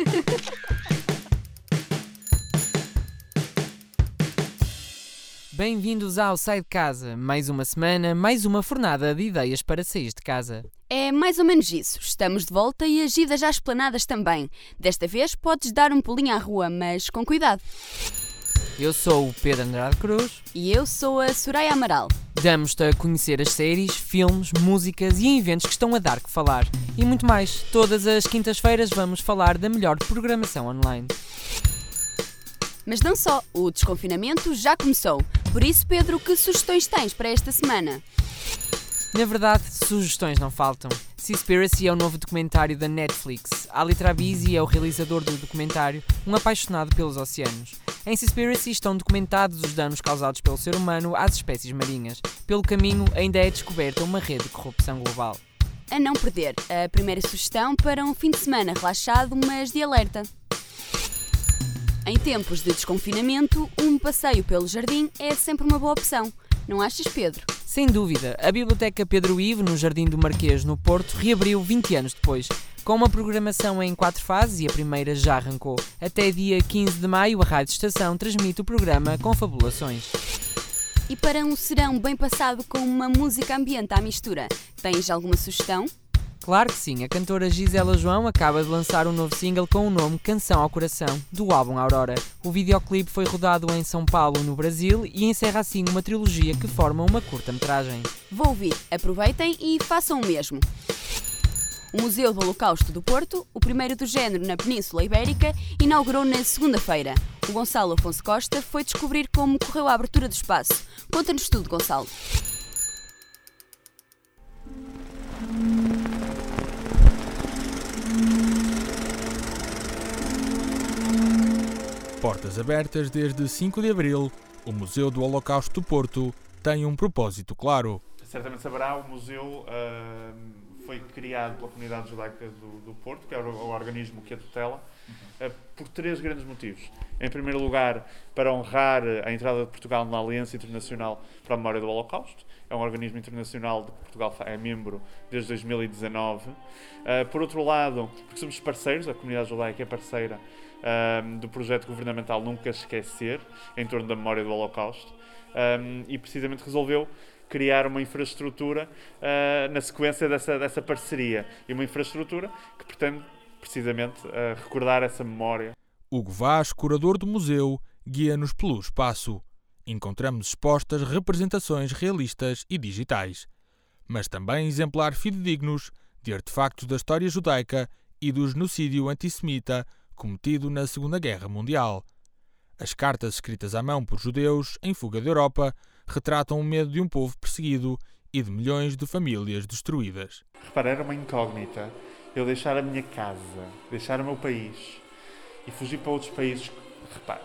Bem-vindos ao Sai de Casa. Mais uma semana, mais uma fornada de ideias para sair de casa. É mais ou menos isso. Estamos de volta e as idas às planadas também. Desta vez podes dar um pulinho à rua, mas com cuidado. Eu sou o Pedro Andrade Cruz. E eu sou a Soraya Amaral. Damos-te a conhecer as séries, filmes, músicas e eventos que estão a dar que falar. E muito mais. Todas as quintas-feiras vamos falar da melhor programação online. Mas não só, o desconfinamento já começou. Por isso, Pedro, que sugestões tens para esta semana? Na verdade, sugestões não faltam. Seaspiracy é o novo documentário da Netflix. Ali Trabisi é o realizador do documentário, um apaixonado pelos oceanos. Em Seaspiracy estão documentados os danos causados pelo ser humano às espécies marinhas. Pelo caminho, ainda é descoberta uma rede de corrupção global. A não perder, a primeira sugestão para um fim de semana relaxado, mas de alerta. Em tempos de desconfinamento, um passeio pelo jardim é sempre uma boa opção. Não achas, Pedro? Sem dúvida, a Biblioteca Pedro Ivo, no Jardim do Marquês, no Porto, reabriu 20 anos depois, com uma programação em quatro fases e a primeira já arrancou. Até dia 15 de maio, a Rádio Estação transmite o programa Confabulações. E para um serão bem passado com uma música ambiente à mistura, tens alguma sugestão? Claro que sim, a cantora Gisela João acaba de lançar um novo single com o nome Canção ao Coração, do álbum Aurora. O videoclipe foi rodado em São Paulo, no Brasil, e encerra assim uma trilogia que forma uma curta-metragem. Vou ouvir, aproveitem e façam o mesmo. O Museu do Holocausto do Porto, o primeiro do género na Península Ibérica, inaugurou na segunda-feira. O Gonçalo Afonso Costa foi descobrir como correu a abertura do espaço. Conta-nos tudo, Gonçalo. Portas abertas desde 5 de abril, o Museu do Holocausto do Porto tem um propósito claro. Certamente saberá, o museu uh, foi criado pela comunidade judaica do, do Porto, que é o, o, organismo que a tutela, uh, por três grandes motivos. Em primeiro lugar, para honrar a entrada de Portugal na Aliança Internacional para a Memória do Holocausto. É um organismo internacional de que Portugal é membro desde 2019. Uh, por outro lado, porque somos parceiros, a comunidade judaica é parceira um, do projeto governamental Nunca Esquecer, em torno da memória do Holocausto, um, e precisamente resolveu criar uma infraestrutura uh, na sequência dessa, dessa parceria. E uma infraestrutura que pretende precisamente uh, recordar essa memória. Hugo Vaz, curador do museu, guia-nos pelo espaço. Encontramos expostas representações realistas e digitais, mas também exemplares fidedignos de artefactos da história judaica e do genocídio antissemita cometido na Segunda Guerra Mundial. As cartas escritas à mão por judeus em fuga da Europa retratam o medo de um povo perseguido e de milhões de famílias destruídas. Repara, era uma incógnita eu deixar a minha casa, deixar o meu país e fugir para outros países. Repara,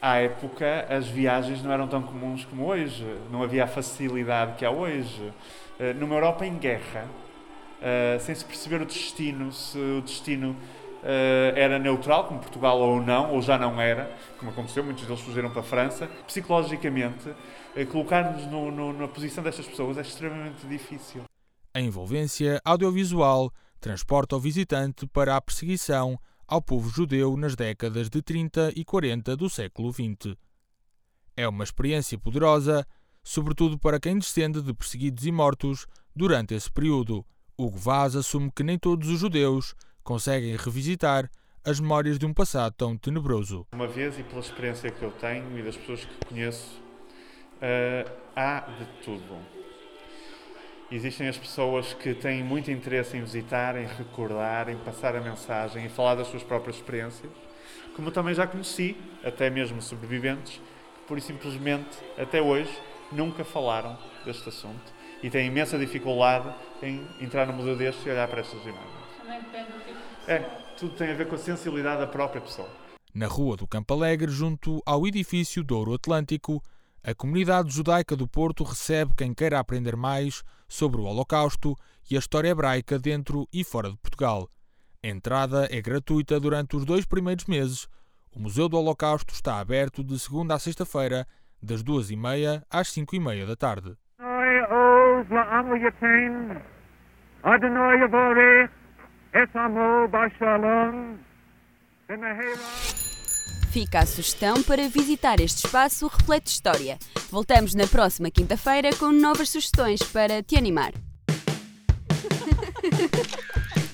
à época as viagens não eram tão comuns como hoje, não havia a facilidade que há hoje. Eh, numa Europa em guerra, eh, sem se perceber o destino, se o destino era neutral, como Portugal ou não, ou já não era, como aconteceu, muitos deles fugiram para a França. Psicologicamente, uh, colocar-nos na posição destas pessoas é extremamente difícil. A envolvência audiovisual transporta o visitante para a perseguição ao povo judeu nas décadas de 30 e 40 do século XX. É uma experiência poderosa, sobretudo para quem descende de perseguidos e mortos durante esse período. Hugo Vaz assume que nem todos os judeus conseguem revisitar as memórias de um passado tão tenebroso. Uma vez, e pela experiência que eu tenho e das pessoas que conheço, uh, há de tudo. Existem as pessoas que têm muito interesse em visitar, em recordar, em passar a mensagem, em falar das suas próprias experiências, como também já conheci, até mesmo sobreviventes, que por simplesmente, até hoje, nunca falaram deste assunto e têm imensa dificuldade em entrar no museu deste e olhar para estas imagens. É, tudo tem a ver com a sensibilidade da própria pessoa. Na rua do Campo Alegre, junto ao edifício Douro Atlântico, a comunidade judaica do Porto recebe quem queira aprender mais sobre o Holocausto e a história hebraica dentro e fora de Portugal. A entrada é gratuita durante os dois primeiros meses. O Museu do Holocausto está aberto de segunda a sexta-feira, das duas e meia às cinco e meia da tarde. Fica a sugestão para visitar este espaço repleto de história. Voltamos na próxima quinta-feira com novas sugestões para te animar.